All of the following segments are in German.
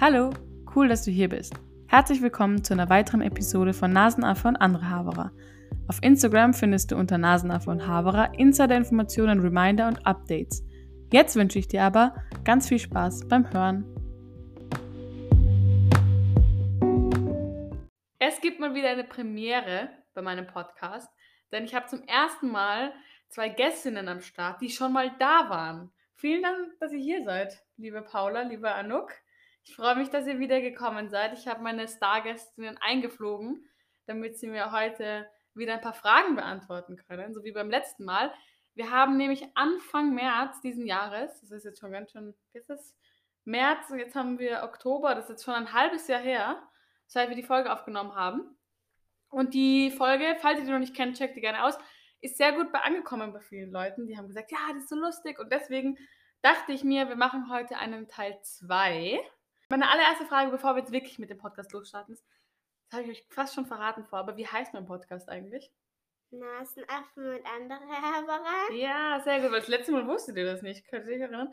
Hallo, cool, dass du hier bist. Herzlich willkommen zu einer weiteren Episode von Nasenaffe und andere Haberer. Auf Instagram findest du unter Nasenaffe und Haberer Insider-Informationen, Reminder und Updates. Jetzt wünsche ich dir aber ganz viel Spaß beim Hören. Es gibt mal wieder eine Premiere bei meinem Podcast, denn ich habe zum ersten Mal zwei Gästinnen am Start, die schon mal da waren. Vielen Dank, dass ihr hier seid, liebe Paula, liebe Anouk. Ich freue mich, dass ihr wieder gekommen seid. Ich habe meine Stargästinnen eingeflogen, damit sie mir heute wieder ein paar Fragen beantworten können, so wie beim letzten Mal. Wir haben nämlich Anfang März diesen Jahres, das ist jetzt schon ganz schön, ist es März, jetzt haben wir Oktober, das ist jetzt schon ein halbes Jahr her, seit wir die Folge aufgenommen haben. Und die Folge, falls ihr die noch nicht kennt, checkt die gerne aus ist sehr gut bei angekommen bei vielen Leuten. Die haben gesagt, ja, das ist so lustig. Und deswegen dachte ich mir, wir machen heute einen Teil 2. Meine allererste Frage, bevor wir jetzt wirklich mit dem Podcast losstarten, ist, das habe ich euch fast schon verraten vor, aber wie heißt mein Podcast eigentlich? Nasenaffen und andere Haverer. Ja, sehr gut, weil das letzte Mal wusstet ihr das nicht, könnt ihr euch erinnern?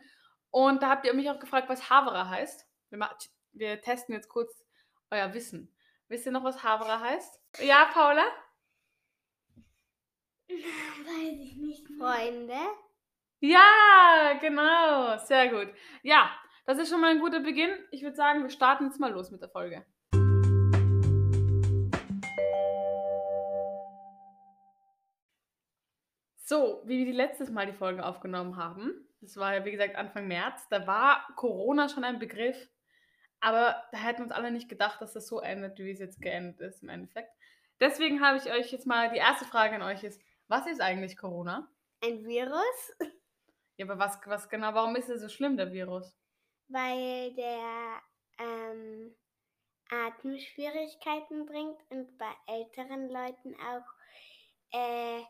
Und da habt ihr mich auch gefragt, was Haverer heißt. Wir, wir testen jetzt kurz euer Wissen. Wisst ihr noch, was Haverer heißt? Ja, Paula? Weiß ich nicht. Freunde? Ja, genau. Sehr gut. Ja, das ist schon mal ein guter Beginn. Ich würde sagen, wir starten jetzt mal los mit der Folge. So, wie wir die letztes Mal die Folge aufgenommen haben, das war ja wie gesagt Anfang März, da war Corona schon ein Begriff, aber da hätten uns alle nicht gedacht, dass das so endet, wie es jetzt geendet ist im Endeffekt. Deswegen habe ich euch jetzt mal die erste Frage an euch ist, was ist eigentlich Corona? Ein Virus. Ja, aber was, was genau, warum ist er so schlimm, der Virus? Weil der ähm, Atemschwierigkeiten bringt und bei älteren Leuten auch, äh,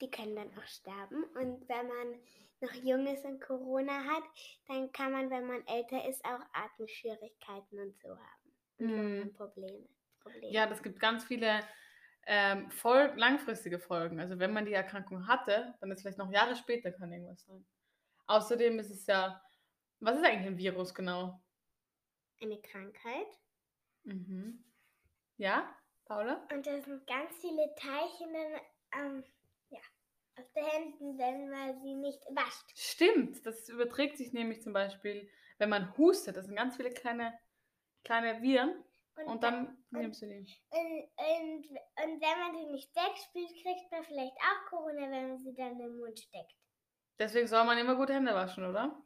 die können dann auch sterben. Und wenn man noch jung ist und Corona hat, dann kann man, wenn man älter ist, auch Atemschwierigkeiten und so haben. Und Hm. Probleme. Probleme. Ja, das gibt ganz viele ähm, voll langfristige Folgen. Also wenn man die Erkrankung hatte, dann ist vielleicht noch Jahre später kann irgendwas sein. Außerdem ist es ja, was ist eigentlich ein Virus genau? Eine Krankheit. Mhm. Ja, Paula? Und da sind ganz viele Teilchen dann, ähm, ja, auf den Händen, wenn man sie nicht wascht. Stimmt, das überträgt sich nämlich zum Beispiel, wenn man hustet, das sind ganz viele kleine, kleine Viren und dann und- nimmst du die. Und, und, und wenn man sie nicht wegspült, kriegt man vielleicht auch Corona, wenn man sie dann im Mund steckt. Deswegen soll man immer gut Hände waschen, oder?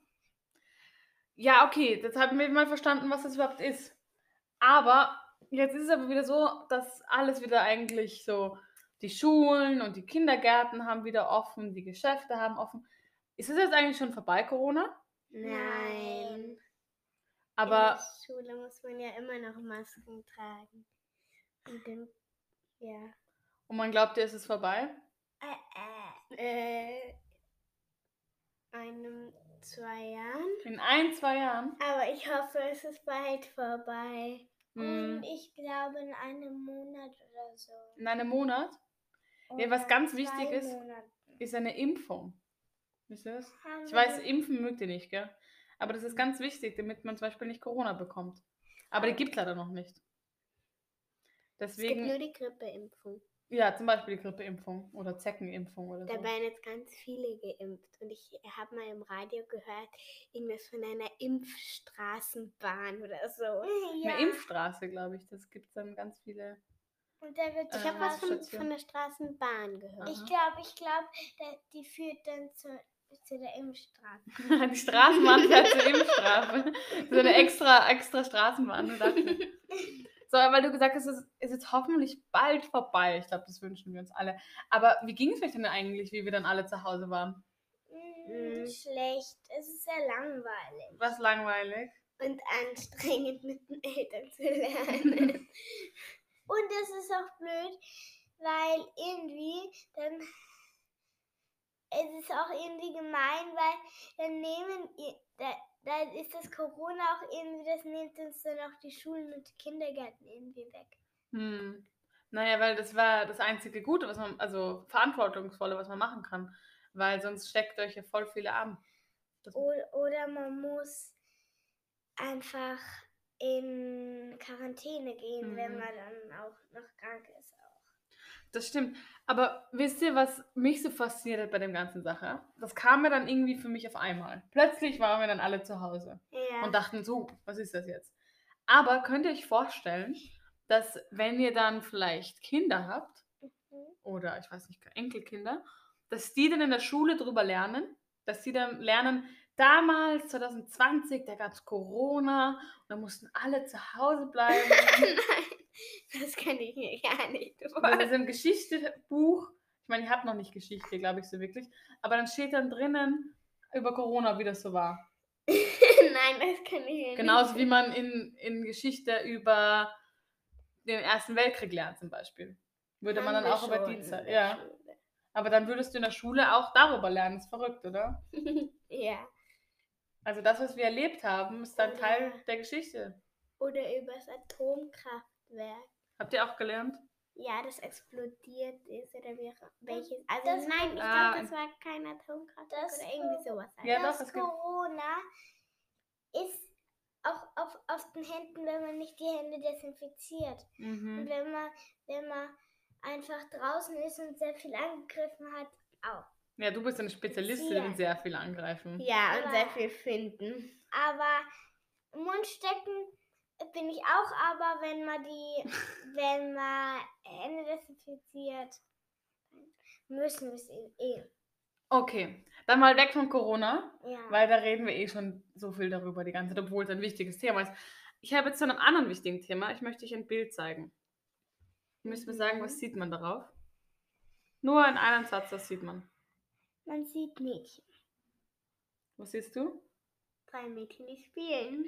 Ja, okay, jetzt haben wir mal verstanden, was das überhaupt ist. Aber jetzt ist es aber wieder so, dass alles wieder eigentlich so, die Schulen und die Kindergärten haben wieder offen, die Geschäfte haben offen. Ist es jetzt eigentlich schon vorbei, Corona? Nein. Aber In der Schule muss man ja immer noch Masken tragen. Und dann, ja. und man glaubt, dir ist es vorbei? Äh, äh, äh, einem, zwei Jahren. In ein, zwei Jahren? Aber ich hoffe, es ist bald vorbei. Hm, Und ich glaube in einem Monat oder so. in einem Monat? Ja, was Oder ganz wichtig ist, Monaten. Ist eine Impfung. Wisst ihr das? Haben Ich weiß, impfen mögt ihr nicht, gell? Aber das ist ganz wichtig, damit man zum Beispiel nicht Corona bekommt. Aber die gibt leider noch nicht. Es gibt nur Deswegen, die Grippeimpfung. Ja, zum Beispiel die Grippeimpfung oder Zeckenimpfung oder Da so. werden jetzt ganz viele geimpft. Und ich habe mal im Radio gehört, irgendwas von einer Impfstraßenbahn oder so. Eine Impfstraße, glaube ich. Das gibt dann ganz viele. Und da wird Ich ich hab habe was von, von der Straßenbahn gehört. Aha. Ich glaube, ich glaube, die führt dann zu, zu der Impfstraße. die Straßenbahn fährt zur Impfstrafe. So eine extra, extra Straßenbahn. So, weil du gesagt hast, es ist jetzt hoffentlich bald vorbei. Ich glaube, das wünschen wir uns alle. Aber wie ging es euch denn eigentlich, wie wir dann alle zu Hause waren? Mm, Schlecht. Es ist sehr langweilig. Was langweilig. und anstrengend mit den Eltern zu lernen. und es ist auch blöd, weil irgendwie dann ist auch irgendwie gemein, weil dann nehmen da, da ist das Corona auch irgendwie, das nimmt uns dann auch die Schulen und die Kindergärten irgendwie weg. Hm. Naja, weil das war das einzige Gute, was man, also verantwortungsvolle, was man machen kann. Weil sonst steckt euch ja voll viele an. Oder, oder man muss einfach in Quarantäne gehen, wenn Mhm. man dann auch noch krank ist. Auch. Das stimmt. Aber wisst ihr, was mich so fasziniert hat bei dem ganzen Sache? Das kam mir dann irgendwie für mich auf einmal. Plötzlich waren wir dann alle zu Hause Ja. und dachten so, was ist das jetzt? Aber könnt ihr euch vorstellen, dass wenn ihr dann vielleicht Kinder habt Mhm. oder ich weiß nicht, Enkelkinder, dass die dann in der Schule drüber lernen, dass die dann lernen, damals 2020, da gab es Corona und da mussten alle zu Hause bleiben. Nein, das kann ich mir gar nicht Das vorstellen. ist im Geschichtebuch. Ich meine, ich habe noch nicht Geschichte, glaube ich, so wirklich. Aber dann steht dann drinnen über Corona, wie das so war. Nein, das kann ich mir Genauso nicht wie man in, in Geschichte über den Ersten Weltkrieg lernt, zum Beispiel. Würde man Haben dann wir auch über die Zeit. Ja. Aber dann würdest du in der Schule auch darüber lernen. ist verrückt, oder? Ja. Also das, was wir erlebt haben, ist dann Oder- Teil der Geschichte. Oder übers Atomkraftwerk. Habt ihr auch gelernt? Ja, das explodiert ist oder wie, welches. Also das- nein, ich Ah, glaube, das war kein Atomkraftwerk das- oder irgendwie sowas. halt. Ja, das gibt- Corona ist auch auf, auf den Händen, wenn man nicht die Hände desinfiziert. Und Mhm. wenn man, wenn man einfach draußen ist und sehr viel angegriffen hat, auch. Ja, du bist eine Spezialistin Ja. in sehr viel angreifen. Ja, und sehr viel finden. Aber Mundstecken bin ich auch, aber wenn man die, wenn man Hände desinfiziert, müssen wir es eh. Okay, dann mal weg von Corona. Ja. Weil da reden wir eh schon so viel darüber die ganze Zeit, obwohl es ein wichtiges Thema ist. Ich habe jetzt zu einem anderen wichtigen Thema. Ich möchte euch ein Bild zeigen. Ihr müsst mir sagen, was Mhm. sieht man darauf? Nur in einem Satz, was sieht man. Man sieht Mädchen. Was siehst du? Drei Mädchen, die spielen.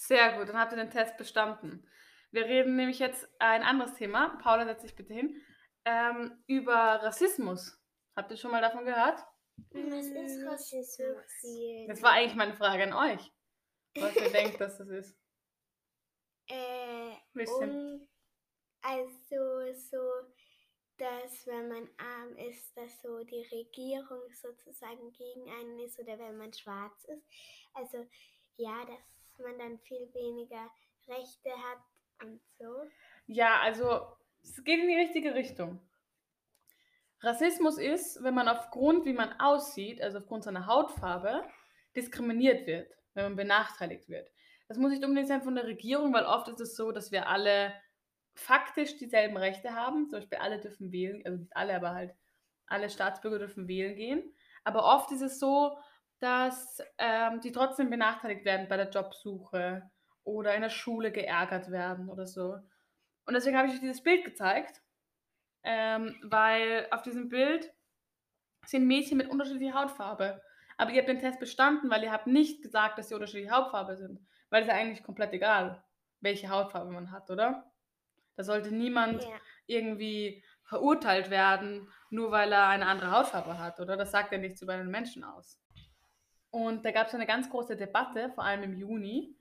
Sehr gut, dann habt ihr den Test bestanden. Wir reden nämlich jetzt ein anderes Thema. Paula, setz dich bitte hin. Ähm, über Rassismus. Habt ihr schon mal davon gehört? Was ist Rassismus? Das war eigentlich meine Frage an euch. Was ihr denkt, dass das ist. Äh, Bisschen. und also so, dass wenn man arm ist, dass so die Regierung sozusagen gegen einen ist oder wenn man schwarz ist. Also ja, dass man dann viel weniger Rechte hat und so. Ja, also es geht in die richtige Richtung. Rassismus ist, wenn man aufgrund, wie man aussieht, also aufgrund seiner Hautfarbe, diskriminiert wird, wenn man benachteiligt wird. Das muss nicht unbedingt sein von der Regierung, weil oft ist es so, dass wir alle faktisch dieselben Rechte haben. Zum Beispiel alle dürfen wählen, also nicht alle, aber halt alle Staatsbürger dürfen wählen gehen. Aber oft ist es so, dass ähm, die trotzdem benachteiligt werden bei der Jobsuche oder in der Schule geärgert werden oder so. Und deswegen habe ich euch dieses Bild gezeigt, ähm, weil auf diesem Bild sind Mädchen mit unterschiedlicher Hautfarbe. Aber ihr habt den Test bestanden, weil ihr habt nicht gesagt, dass sie unterschiedliche Hautfarbe sind. Weil es ja eigentlich komplett egal, welche Hautfarbe man hat, oder? Da sollte niemand Ja. irgendwie verurteilt werden, nur weil er eine andere Hautfarbe hat, oder? Das sagt ja nichts über einen Menschen aus. Und da gab es eine ganz große Debatte, vor allem im Juni,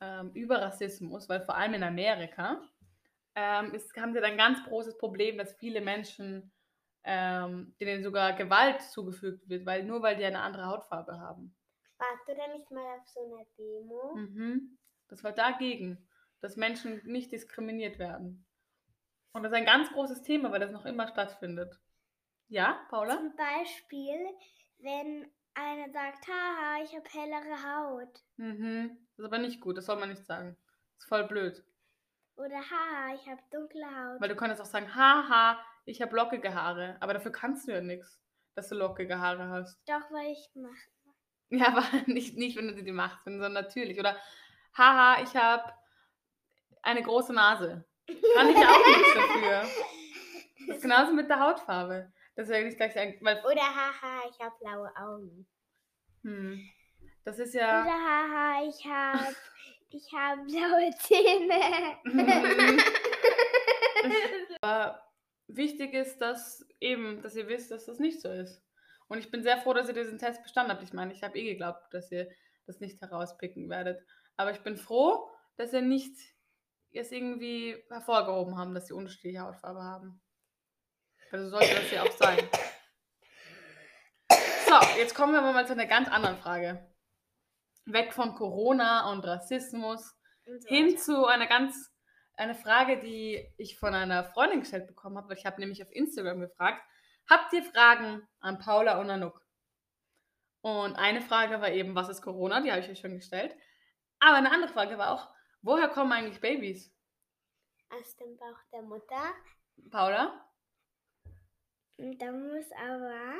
ähm, über Rassismus, weil vor allem in Amerika ähm, ist, haben sie dann ein ganz großes Problem, dass viele Menschen, ähm, denen sogar Gewalt zugefügt wird, weil nur weil die eine andere Hautfarbe haben. Warst du da nicht mal auf so einer Demo? Mhm. Das war dagegen, dass Menschen nicht diskriminiert werden. Und das ist ein ganz großes Thema, weil das noch immer stattfindet. Ja, Paula? Zum Beispiel, wenn einer sagt, haha, ich habe hellere Haut. Mhm. Das ist aber nicht gut, das soll man nicht sagen. Das ist voll blöd. Oder haha, ich habe dunkle Haut. Weil du könntest auch sagen, haha, ich habe lockige Haare. Aber dafür kannst du ja nichts, dass du lockige Haare hast. Doch, weil ich mache. Ja, aber nicht, nicht wenn du die machst, sondern natürlich. Oder, haha, ich habe eine große Nase. Kann ich auch nichts dafür. Das ist genauso mit der Hautfarbe. Das ist ja nicht gleich ein, weil, Oder haha, ich habe blaue Augen. hm, das ist ja. Oder haha, ich habe ich hab blaue Zähne. Aber wichtig ist, dass eben, dass ihr wisst, dass das nicht so ist. Und ich bin sehr froh, dass ihr diesen Test bestanden habt. Ich meine, ich habe eh geglaubt, dass ihr das nicht herauspicken werdet. Aber ich bin froh, dass ihr nicht es irgendwie hervorgehoben haben, dass sie unterschiedliche Hautfarbe haben. Also sollte das ja auch sein. So, jetzt kommen wir aber mal zu einer ganz anderen Frage. Weg von Corona und Rassismus Und so hin zu einer ganz, eine Frage, die ich von einer Freundin gestellt bekommen habe. weil Ich habe nämlich auf Instagram gefragt, habt ihr Fragen an Paula und Anouk? Und eine Frage war eben, was ist Corona? Die habe ich euch schon gestellt. Aber eine andere Frage war auch, woher kommen eigentlich Babys? Aus dem Bauch der Mutter. Paula? Und da muss aber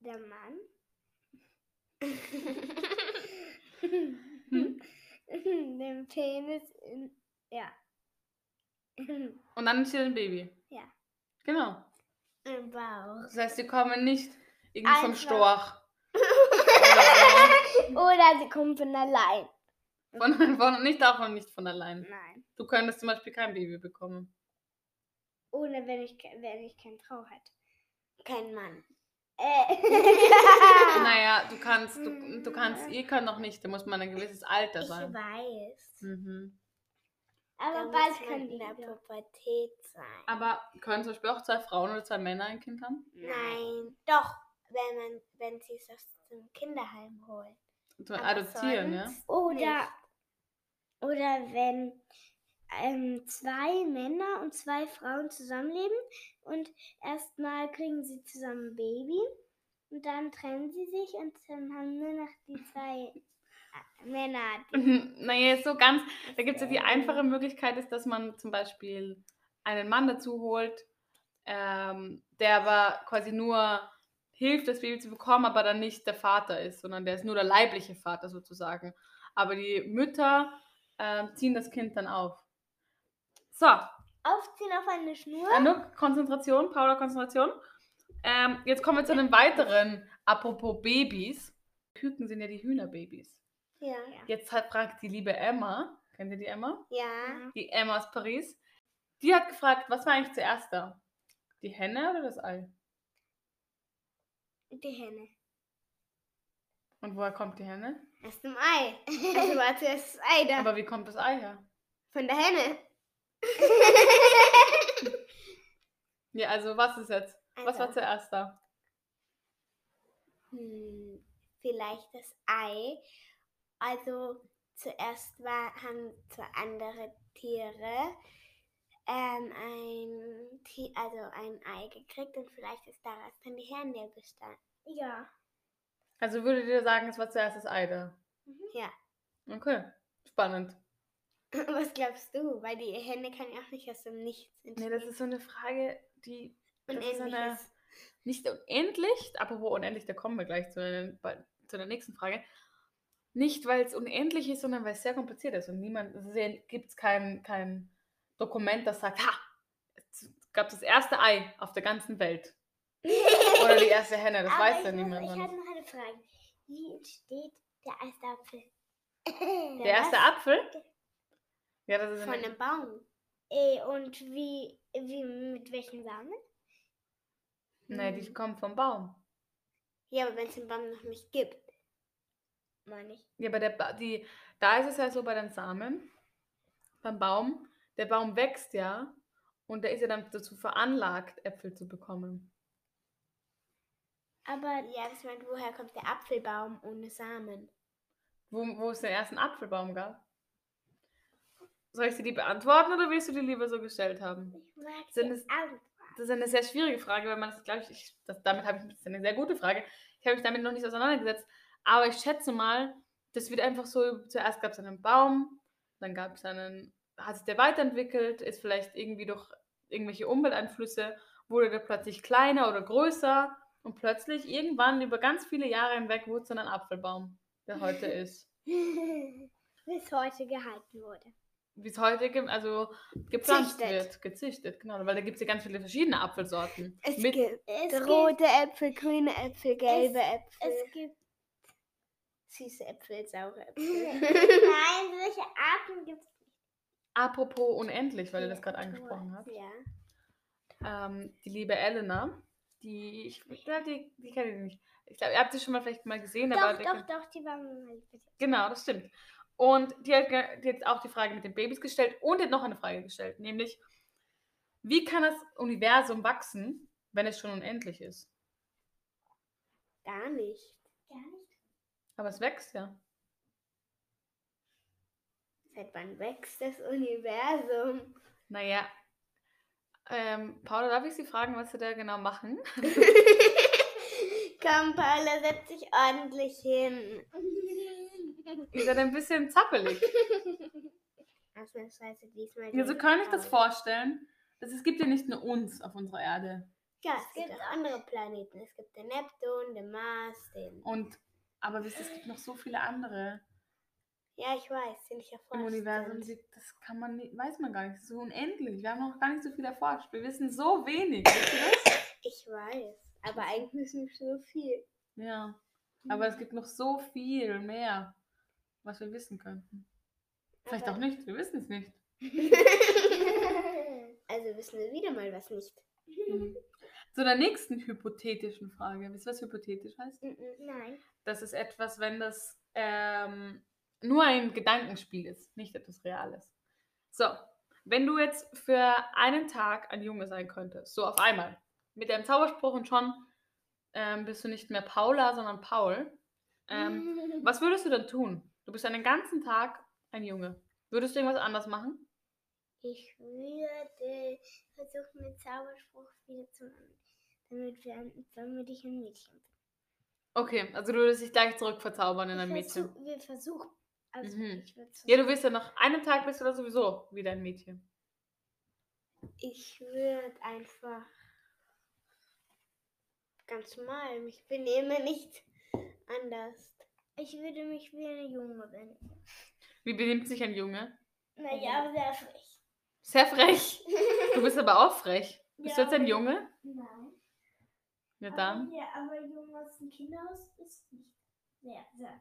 der Mann den Penis in, ja, Und dann ist hier ein Baby. Ja. Genau. im Bauch. Das heißt, die kommen nicht irgendwie vom Einfach. Storch. Oder sie kommen von allein. Von, von, nicht davon, nicht von allein. Nein. Du könntest zum Beispiel kein Baby bekommen. Oder wenn ich, ke- wenn ich keine Frau hätte. Kein Mann. Äh. Naja, du kannst, du, du kannst, ihr könnt noch nicht, da muss man ein gewisses Alter Ich sein. weiß. Mhm. Aber Da bald können in die der. Pubertät sein. Aber können zum Beispiel auch zwei Frauen oder zwei Männer ein Kind haben? Nein, doch, wenn man, wenn sie es aus dem Kinderheim holen. Adoptieren, ja? Oder, nicht. oder wenn ähm, zwei Männer und zwei Frauen zusammenleben und erstmal kriegen sie zusammen ein Baby und dann trennen sie sich und dann haben nur noch die zwei äh, Männer. Die Mhm, Naja, so ganz, da gibt es ja die einfache Möglichkeit, ist, dass man zum Beispiel einen Mann dazu holt, ähm, der aber quasi nur hilft, das Baby zu bekommen, aber dann nicht der Vater ist, sondern der ist nur der leibliche Vater sozusagen. Aber die Mütter ähm, ziehen das Kind dann auf. So, Aufziehen auf eine Schnur. Anouk, Konzentration, Paula, Konzentration. Ähm, jetzt kommen wir zu einem weiteren, apropos Babys. Küken sind ja die Hühnerbabys. Ja. Jetzt hat fragt die liebe Emma, kennt ihr die Emma? Ja. Die Emma aus Paris. Die hat gefragt, was war eigentlich zuerst da? Die Henne oder das Ei? Die Henne. Und woher kommt die Henne? Aus dem Ei. Also war zuerst das Ei da. Aber wie kommt das Ei her? Von der Henne. Ja, also was ist jetzt? Was war Also, zuerst da? hm, vielleicht das Ei. Also zuerst war, haben zwei andere Tiere ähm, ein, Ti- also ein Ei gekriegt und vielleicht ist daraus dann die Henne bestanden. Ja. Also würdet ihr sagen, es war zuerst das Ei da? Ja. Okay, spannend. Was glaubst du? Weil die Henne kann ja auch nicht aus dem Nichts Nee, entstehen. das ist so eine Frage, die das ist unendlich eine- ist. nicht unendlich, apropos unendlich, da kommen wir gleich zu, bei, zu der nächsten Frage. Nicht, weil es unendlich ist, sondern weil es sehr kompliziert ist und niemand, es gibt kein, kein Dokument, das sagt, ha, es gab das erste Ei auf der ganzen Welt. Oder die erste Henne, das Aber weiß ja niemand. Ich habe noch eine Frage. Wie entsteht der erste Apfel? Der erste Apfel? Ja, das ist Von eine, einem Baum. Äh, und wie, wie mit welchen Samen? Nein, die kommt vom Baum. Ja, aber wenn es den Baum noch nicht gibt. Meine ich. Ja, bei der, Ba- die, da ist es ja so bei den Samen, beim Baum, der Baum wächst ja und der ist ja dann dazu veranlagt, Äpfel zu bekommen. Aber Ja, ich meine, woher kommt der Apfelbaum ohne Samen? Wo, wo es den ersten Apfelbaum gab. Soll ich sie die beantworten oder willst du die lieber so gestellt haben? ich mag die es- Augen. Das ist eine sehr schwierige Frage, weil man das, glaube ich, ich das, damit habe ich, das ist eine sehr gute Frage. Ich habe mich damit noch nicht auseinandergesetzt. Aber ich schätze mal, das wird einfach so, zuerst gab es einen Baum, dann gab es einen, hat sich der weiterentwickelt, ist vielleicht irgendwie durch irgendwelche Umwelteinflüsse, wurde der plötzlich kleiner oder größer und plötzlich irgendwann über ganz viele Jahre hinweg wurde es dann ein Apfelbaum, der heute ist. Bis heute gehalten wurde. Wie es heute ge- also gepflanzt Gezüchtet. wird, gezüchtet, genau, weil da gibt es ja ganz viele verschiedene Apfelsorten. Es Mit- gibt Es rote Äpfel, grüne Äpfel, gelbe Es- Äpfel, Es gibt. süße Äpfel, saure Äpfel. Nein, solche Arten gibt es. Apropos unendlich, weil du das gerade angesprochen hast. ja. Ähm, die liebe Elena, die, ich glaube, die, die kenne ich nicht. Ich glaube, ihr habt sie schon mal vielleicht mal gesehen, aber Doch, die doch, doch, die waren mal. genau, das stimmt. Und die hat, die hat auch die Frage mit den Babys gestellt und die hat noch eine Frage gestellt, nämlich, wie kann das Universum wachsen, wenn es schon unendlich ist? Gar nicht. Gar nicht. Aber es wächst ja. Seit wann wächst das Universum? Naja. Ähm, Paula, darf ich Sie fragen, was Sie da genau machen? Komm, Paula, setz dich ordentlich hin. Ihr seid ein bisschen zappelig. Ausnahmsweise diesmal. Ja, so die kann ich das vorstellen. dass Es gibt ja nicht nur uns auf unserer Erde. Ja, es gibt auch andere Planeten. Es gibt den Neptun, den Mars, den. Und, aber wisst ihr, es gibt noch so viele andere Ja, ich weiß, die nicht erforscht im Universum. sind. Das kann man nicht, weiß man gar nicht. Das ist so unendlich. Wir haben noch gar nicht so viel erforscht. Wir wissen so wenig. Wisst ihr das? Ich weiß. Aber eigentlich müssen wir so viel. Ja. Aber es gibt noch so viel mehr, was wir wissen könnten. Vielleicht Aber- auch nicht. Wir wissen es nicht. also wissen wir wieder mal was nicht. Mhm. Zu der nächsten hypothetischen Frage. Wisst ihr, was hypothetisch heißt? Nein. Das ist etwas, wenn das ähm, nur ein Gedankenspiel ist, nicht etwas Reales. So, wenn du jetzt für einen Tag ein Junge sein könntest, so auf einmal, mit deinem Zauberspruch und schon ähm, bist du nicht mehr Paula, sondern Paul, ähm, was würdest du dann tun? Du bist einen ganzen Tag ein Junge. Würdest du irgendwas anders machen? Ich würde versuchen, den Zauberspruch wieder zu machen. Damit, wir, damit ich ein Mädchen bin. Okay, also du würdest dich gleich zurück verzaubern in ein Mädchen. Wir versuchen. Also Mhm. ich Ja, du wirst ja nach einem Tag bist du da sowieso wieder ein Mädchen. Ich würde einfach ganz normal mich benehmen, nicht anders. Ich würde mich wie eine Junge benehmen. Wie benimmt sich ein Junge? Naja, sehr frech. Sehr frech. Du bist aber auch frech. Bist du Ja, jetzt ein aber- Junge? Nein. Ja dann. ja, aber Junge aus dem Kinderhaus ist nicht sehr, sehr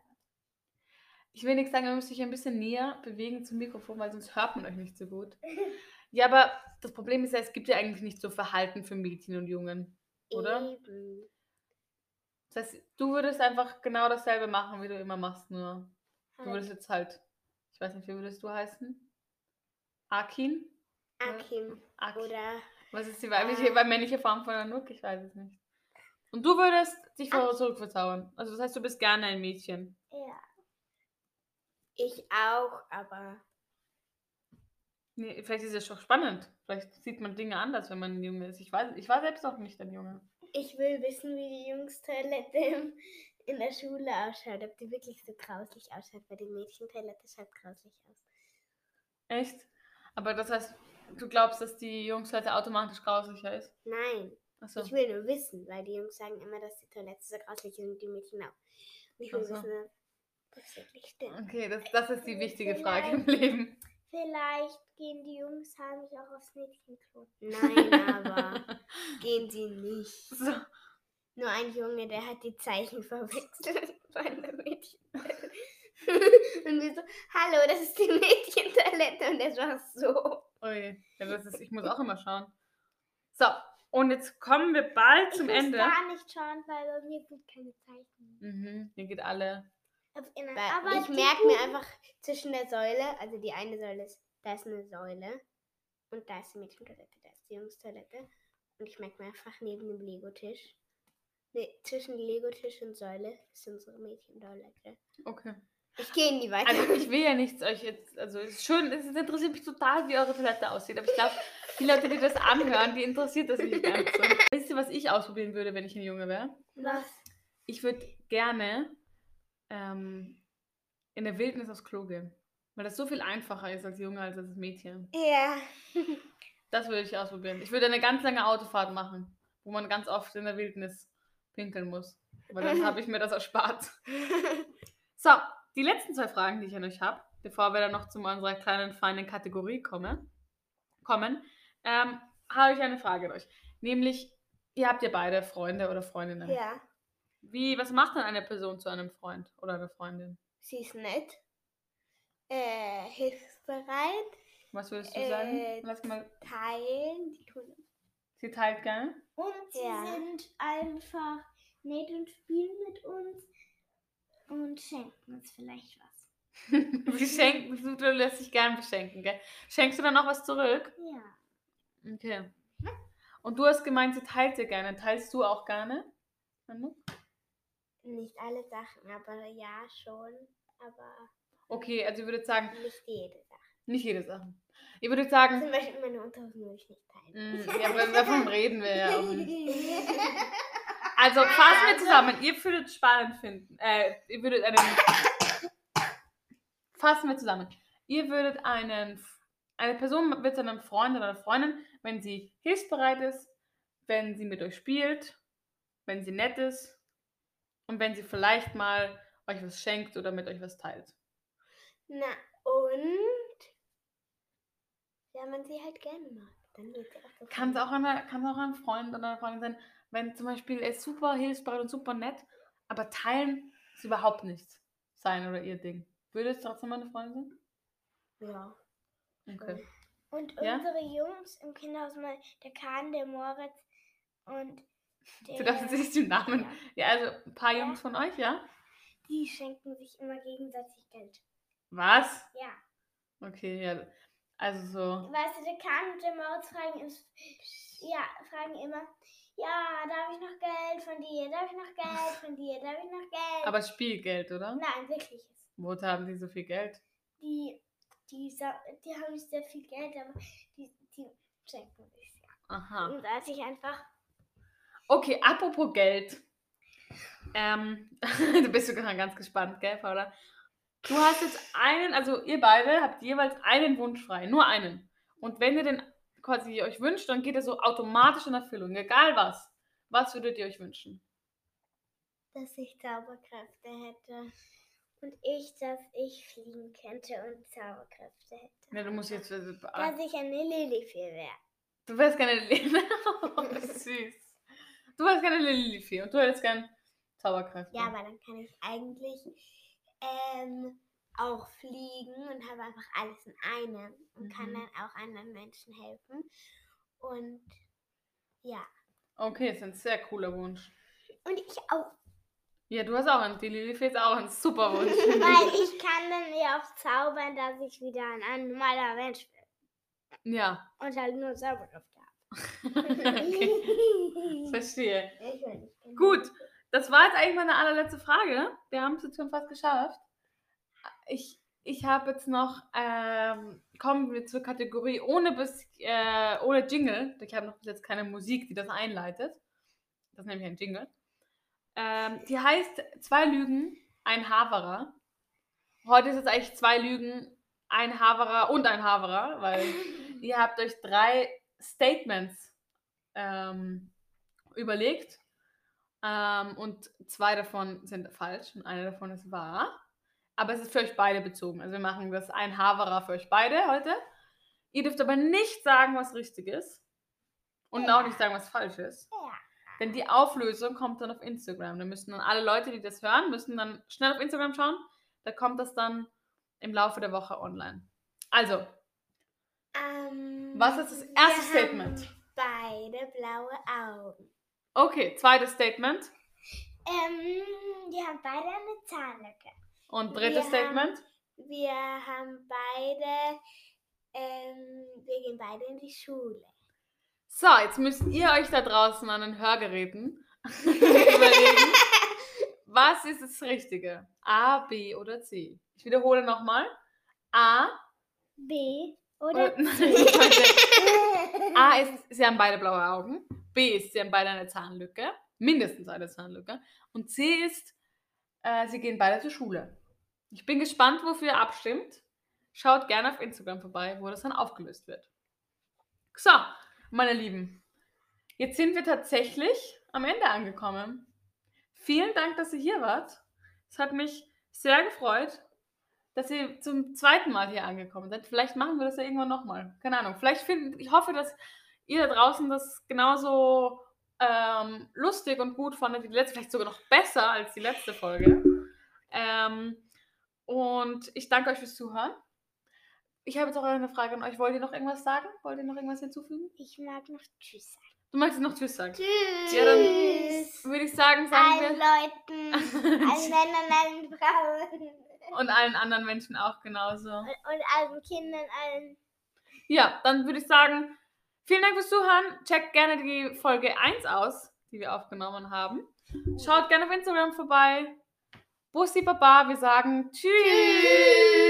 Ich will nichts sagen, ihr müsst euch ein bisschen näher bewegen zum Mikrofon, weil sonst hört man euch nicht so gut. Ja, aber das Problem ist ja, es gibt ja eigentlich nicht so Verhalten für Mädchen und Jungen. Oder? Eben. Das heißt, du würdest einfach genau dasselbe machen, wie du immer machst, nur du Halt. würdest jetzt halt, ich weiß nicht, wie würdest du heißen? Akin? Akim. Akin. Oder Was ist die weibliche, weil männliche Form von Anouk? Ich weiß es nicht. Und du würdest dich vor zurückverzaubern. Also das heißt, du bist gerne ein Mädchen. ja. Ich auch, aber Nee, vielleicht ist es doch spannend. Vielleicht sieht man Dinge anders, wenn man ein Junge ist. Ich weiß, ich war selbst auch nicht ein Junge. Ich will wissen, wie die Jungstoilette in der Schule ausschaut. Ob die wirklich so grauslich ausschaut, weil die Mädchentoilette schaut grauslich aus. Echt? Aber das heißt, du glaubst, dass die Jungstoilette automatisch grauslicher ist? Nein, Achso. ich will nur wissen, weil die Jungs sagen immer, dass die Toilette so grauslich ist und die Mädchen auch. Und ich will so. wissen, ob das wirklich stimmt. Okay, das, das ist die wichtige Frage im Leben. Vielleicht gehen die Jungs heimlich auch aufs Mädchenklo. Nein, aber gehen sie nicht. So. Nur ein Junge, der hat die Zeichen verwechselt bei der Mädchen. und wir so, hallo, das ist die Mädchentoilette und das war so. Ui. Ja, das ist, ich muss auch immer schauen. So, und jetzt kommen wir bald zum ich muss Ende. gar nicht schauen, weil bei mir sind keine Zeichen. Mhm, hier geht alle. Weil ich merke mir einfach zwischen der Säule, also die eine Säule ist, da ist eine Säule und da ist die Mädchentoilette, da ist die Jungstoilette. Und ich merke mir einfach neben dem Lego-Tisch, nee, zwischen Lego-Tisch und Säule ist unsere Mädchentoilette. Okay. Ich gehe in die weiter. Also ich will ja nichts euch jetzt, also es ist schön, es interessiert mich total, wie eure Toilette aussieht, aber ich glaube, die Leute, die das anhören, die interessiert das nicht ganz so. Wisst ihr, was ich ausprobieren würde, wenn ich ein Junge wäre? Was? Ich würde gerne ähm, in der Wildnis aufs Klo gehen, weil das so viel einfacher ist als Junge als als Mädchen. Ja. Das würde ich ausprobieren. Ich würde eine ganz lange Autofahrt machen, wo man ganz oft in der Wildnis pinkeln muss, weil dann habe ich mir das erspart. So, die letzten zwei Fragen, die ich an euch habe, bevor wir dann noch zu unserer kleinen, feinen Kategorie komme, kommen, ähm, habe ich eine Frage an euch. Nämlich, ihr habt ja beide Freunde oder Freundinnen. ja. Wie, was macht denn eine Person zu einem Freund oder einer Freundin? Sie ist nett. Äh, hilfsbereit. Was würdest du Äh, sagen? Lass mal, Teilen. Die tun sie teilt gerne. Und sie Ja. sind einfach nett und spielen mit uns und schenken uns vielleicht was. sie schenkt, du, du lässt dich gern beschenken, gell? Schenkst du dann noch was zurück? Ja. Okay. Und du hast gemeint, sie teilt dir gerne. Teilst du auch gerne? Manu? Nicht alle Sachen, aber ja, schon. Aber Okay, also ihr würdet sagen, Nicht jede Sache. nicht jede Sache. Ihr würdet sagen, Zum Beispiel meine Unterhosen würde ich nicht teilen. mh, ja, aber davon reden wir ja auch nicht. Also fassen wir zusammen. Ihr würdet spannend finden. Äh, ihr würdet einen. Fassen wir zusammen. Ihr würdet einen. Eine Person wird zu einem Freund oder einer Freundin, wenn sie hilfsbereit ist, wenn sie mit euch spielt, wenn sie nett ist und wenn sie vielleicht mal euch was schenkt oder mit euch was teilt. Na, und wenn man sie halt gerne mag, dann wird sie auch so Kann es auch, eine- kann's auch ein Freund oder eine Freundin sein, wenn zum Beispiel er ist super hilfsbereit und super nett, aber teilen ist überhaupt nichts sein oder ihr Ding. Würde es trotzdem eine Freundin Ja. sein? Okay. Und Ja? unsere Jungs im Kinderhaus mal, der Kahn, der Moritz und der... Du darfst jetzt den Namen. Ja, Ja, also ein paar Jungs von euch, ja? die schenken sich immer gegenseitig Geld. Was? Ja. Okay, ja. Also so. Weißt du, der Kahn und der Moritz fragen, ist, ja, fragen immer, ja, darf ich noch Geld von dir? Darf ich noch Geld von dir? Darf ich noch Geld? Aber Spielgeld, oder? Nein, wirkliches. Wo haben die so viel Geld? Die, die, die haben sehr viel Geld, aber die, die schenken sich ja. Aha. Und als ich einfach, Okay, apropos Geld. Ähm, du bist sogar ganz gespannt, gell, Paula? Du hast jetzt einen, also ihr beide habt jeweils einen Wunsch frei, nur einen. Und wenn ihr den quasi euch wünscht, dann geht er so automatisch in Erfüllung, egal was. Was würdet ihr euch wünschen? dass ich Zauberkräfte hätte. Und ich, dass ich fliegen könnte und Zauberkräfte hätte. Ja, du musst jetzt. äh, Dass ich eine Lilifee wäre. Du wärst gerne Lilly. oh, süß. Du wärst gerne Lilly und du hättest gern Zauberkräfte. Ja, aber dann kann ich eigentlich ähm, auch fliegen und habe einfach alles in einem und kann Mhm. dann auch anderen Menschen helfen. Und ja. Okay, ist ein sehr cooler Wunsch. Und ich auch. Ja, du hast auch einen. Die Lilly ist auch ein super Wunsch. Weil ich kann dann ja auch zaubern, dass ich wieder ein, normaler Mensch bin. ja. Und halt nur Zauberkräfte. okay, verstehe. Gut, das war jetzt eigentlich meine allerletzte Frage. Wir haben es jetzt schon fast geschafft. Ich, ich habe jetzt noch, ähm, kommen wir zur Kategorie ohne, bis, äh, ohne Jingle. Ich habe noch bis jetzt keine Musik, die das einleitet. Das ist nämlich ein Jingle. Ähm, die heißt Zwei Lügen, ein Haverer. Heute ist es eigentlich zwei Lügen, ein Haverer und ein Haverer, weil ihr habt euch drei Statements ähm, überlegt ähm, und zwei davon sind falsch und eine davon ist wahr. Aber es ist für euch beide bezogen. Also wir machen das ein Haverer für euch beide heute. Ihr dürft aber nicht sagen, was richtig ist und Ja. auch nicht sagen, was falsch ist. Ja. Denn die Auflösung kommt dann auf Instagram. Da müssen dann alle Leute, die das hören, müssen dann schnell auf Instagram schauen. Da kommt das dann im Laufe der Woche online. Also, Ähm, Was ist das wir erste haben Statement? Beide blaue Augen. okay, zweites Statement. Ähm, wir haben beide eine Zahnlücke. Und drittes Wir Statement. Wir haben beide, ähm, wir gehen beide in die Schule. So, jetzt müsst ihr euch da draußen an den Hörgeräten überlegen, was ist das Richtige? A, B oder C? Ich wiederhole nochmal. A B oder A ist, sie haben beide blaue Augen. B ist, sie haben beide eine Zahnlücke. Mindestens eine Zahnlücke. Und C ist, äh, sie gehen beide zur Schule. Ich bin gespannt, wofür ihr abstimmt. Schaut gerne auf Instagram vorbei, wo das dann aufgelöst wird. So, meine Lieben. Jetzt sind wir tatsächlich am Ende angekommen. Vielen Dank, dass ihr hier wart. Es hat mich sehr gefreut, dass ihr zum zweiten Mal hier angekommen seid. Vielleicht machen wir das ja irgendwann nochmal. Keine Ahnung. Vielleicht finden, ich hoffe, dass ihr da draußen das genauso ähm, lustig und gut fandet wie die letzte, vielleicht sogar noch besser als die letzte Folge. Ähm, und ich danke euch fürs Zuhören. Ich habe jetzt auch eine Frage an euch. Wollt ihr noch irgendwas sagen? Wollt ihr noch irgendwas hinzufügen? Ich mag noch Tschüss sagen. Du möchtest noch Tschüss sagen. Tschüss. Ja, dann würde ich sagen, sagen allen wir. Leuten, allen Männern, allen Frauen Und allen anderen Menschen auch genauso. und, und allen Kindern, allen. Ja, dann würde ich sagen, vielen Dank fürs Zuhören. Checkt gerne die Folge 1 aus, die wir aufgenommen haben. Schaut gerne auf Instagram vorbei. Bussi Baba, wir sagen Tschüss. Tschüss.